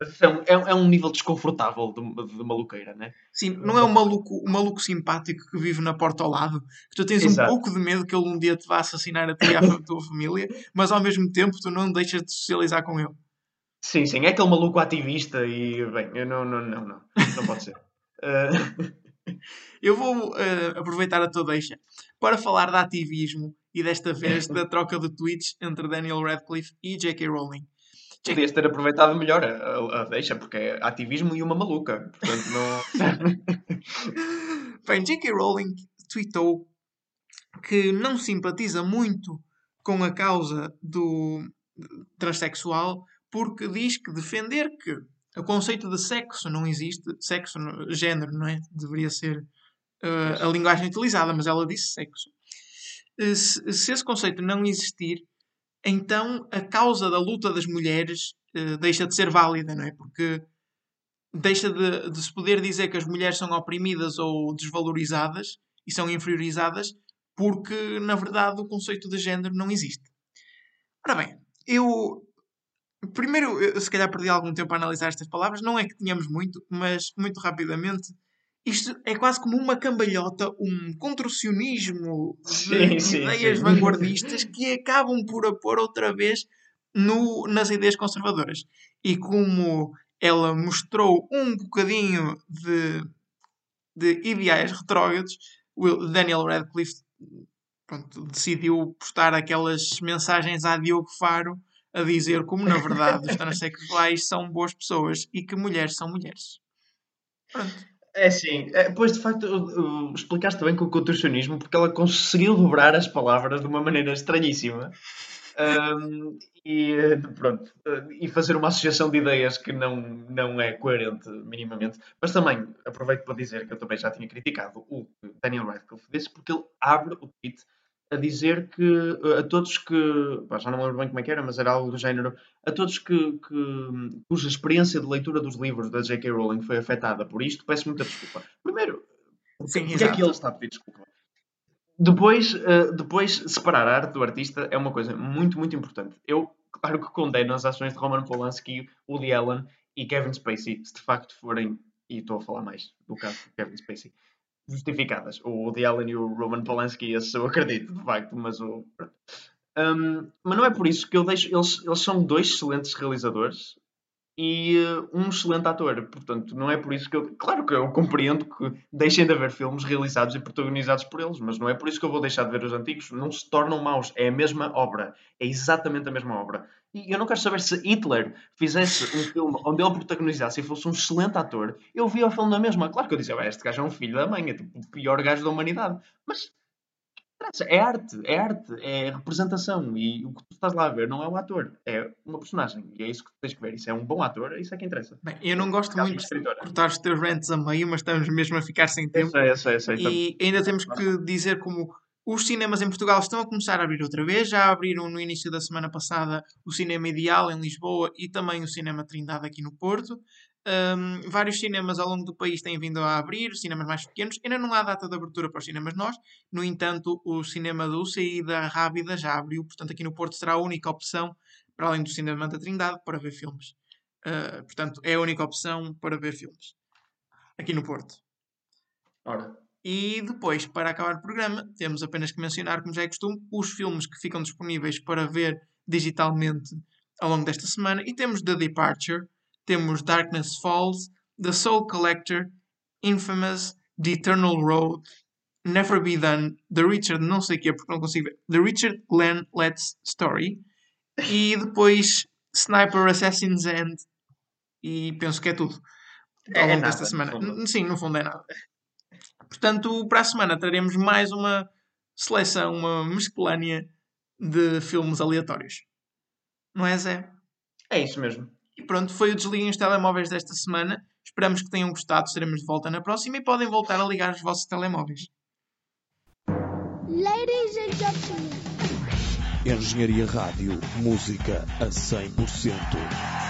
mas é, um, é, é, um nível desconfortável de, de maluqueira, né? Sim, não é um maluco, um maluco simpático que vive na porta ao lado, que tu tens Exato. um pouco de medo que ele um dia te vá assassinar a ti e à tua família, mas ao mesmo tempo tu não deixas de socializar com ele. Sim, sim, é aquele maluco ativista e, bem, eu não, não, não, não, não pode ser. Uh... Eu vou uh, aproveitar a tua deixa para falar de ativismo e desta vez da troca de tweets entre Daniel Radcliffe e J.K. Rowling. Podias ter aproveitado melhor a, a, deixa, porque é ativismo e uma maluca. Portanto, não. Bem, J.K. Rowling tweetou que não simpatiza muito com a causa do transexual porque diz que defender que o conceito de sexo não existe, sexo, género, não é? Deveria ser uh, a linguagem utilizada, mas ela disse sexo. Uh, se, se, esse conceito não existir, então a causa da luta das mulheres uh, deixa de ser válida, não é? Porque deixa de, de, se poder dizer que as mulheres são oprimidas ou desvalorizadas e são inferiorizadas porque, na verdade, o conceito de género não existe. Ora bem, eu Primeiro, eu, se calhar perdi algum tempo a analisar estas palavras. Não é que tínhamos muito, mas muito rapidamente. Isto é quase como uma cambalhota, um contorcionismo de sim, sim, ideias sim. vanguardistas que acabam por a pôr outra vez no, nas ideias conservadoras. E como ela mostrou um bocadinho de, de ideais retrógrados, o Daniel Radcliffe pronto, decidiu postar aquelas mensagens a Diogo Faro a dizer como, na verdade, os transexuais são boas pessoas e que mulheres são mulheres. Pronto. É sim, é, pois de facto explicaste bem com o contorcionismo porque ela conseguiu dobrar as palavras de uma maneira estranhíssima um, e pronto, uh, e fazer uma associação de ideias que não, não é coerente minimamente. Mas também aproveito para dizer que eu também já tinha criticado o Daniel Radcliffe disse porque ele abre o tweet a dizer que eh, a todos que, já não lembro bem como é que era, mas era algo do género, a todos que, que cuja experiência de leitura dos livros da J.K. Rowling foi afetada por isto, peço muita desculpa. Primeiro, Sim, porque é que ele está a pedir desculpa? Depois, uh, depois, separar a arte do artista é uma coisa muito, muito importante. Eu, claro que condeno as ações de Roman Polanski, Woody Allen e Kevin Spacey, se de facto forem, e estou a falar mais do caso de Kevin Spacey, justificadas. O Woody Allen e o Roman Polanski, esse eu acredito, de facto, mas o. Um, mas não é por isso que eu deixo. Eles, eles são dois excelentes realizadores e uh, um excelente ator. Portanto, não é por isso que eu. Claro que eu compreendo que deixem de haver filmes realizados e protagonizados por eles, mas não é por isso que eu vou deixar de ver os antigos. Não se tornam maus. É a mesma obra. É exatamente a mesma obra. E eu não quero saber se Hitler fizesse um filme onde ele protagonizasse e fosse um excelente ator, eu via o filme na mesma. Claro que eu dizia, este gajo é um filho da mãe, é tipo o pior gajo da humanidade. Mas é arte, é arte, é representação. E o que tu estás lá a ver não é o ator, é uma personagem. E é isso que tu tens que ver. Isso é um bom ator, isso é que interessa. Bem, eu não gosto muito de cortar os teus rants a meio, mas estamos mesmo a ficar sem tempo. Eu sei, eu sei, eu sei. E ainda temos que dizer como os cinemas em Portugal estão a começar a abrir outra vez. Já abriram no início da semana passada o Cinema Ideal em Lisboa e também o Cinema Trindade aqui no Porto. Um, vários cinemas ao longo do país têm vindo a abrir, cinemas mais pequenos. Ainda não há data de abertura para os cinemas nós. No entanto, o cinema do UCI da Rábida já abriu. Portanto, aqui no Porto será a única opção, para além do Cinema da Trindade, para ver filmes. Uh, portanto, é a única opção para ver filmes. Aqui no Porto. Ora. E depois, para acabar o programa, temos apenas que mencionar, como já é costume, os filmes que ficam disponíveis para ver digitalmente ao longo desta semana. E temos The Departure, temos Darkness Falls, The Soul Collector, Infamous, The Eternal Road, Never Be Done, The Richard, não sei o que é porque não consigo ver, The Richard Glenn Let's Story. E depois Sniper Assassin's End. E penso que é tudo. Ao é longo é desta semana. Sim, no fundo é nada. Portanto, para a semana traremos mais uma seleção, uma mesclânea de filmes aleatórios. Não é, Zé? É isso mesmo. E pronto, foi o Desliguem os Telemóveis desta semana. Esperamos que tenham gostado. Estaremos de volta na próxima e podem voltar a ligar os vossos telemóveis. Ladies and gentlemen. Engenharia Rádio, música a 100%.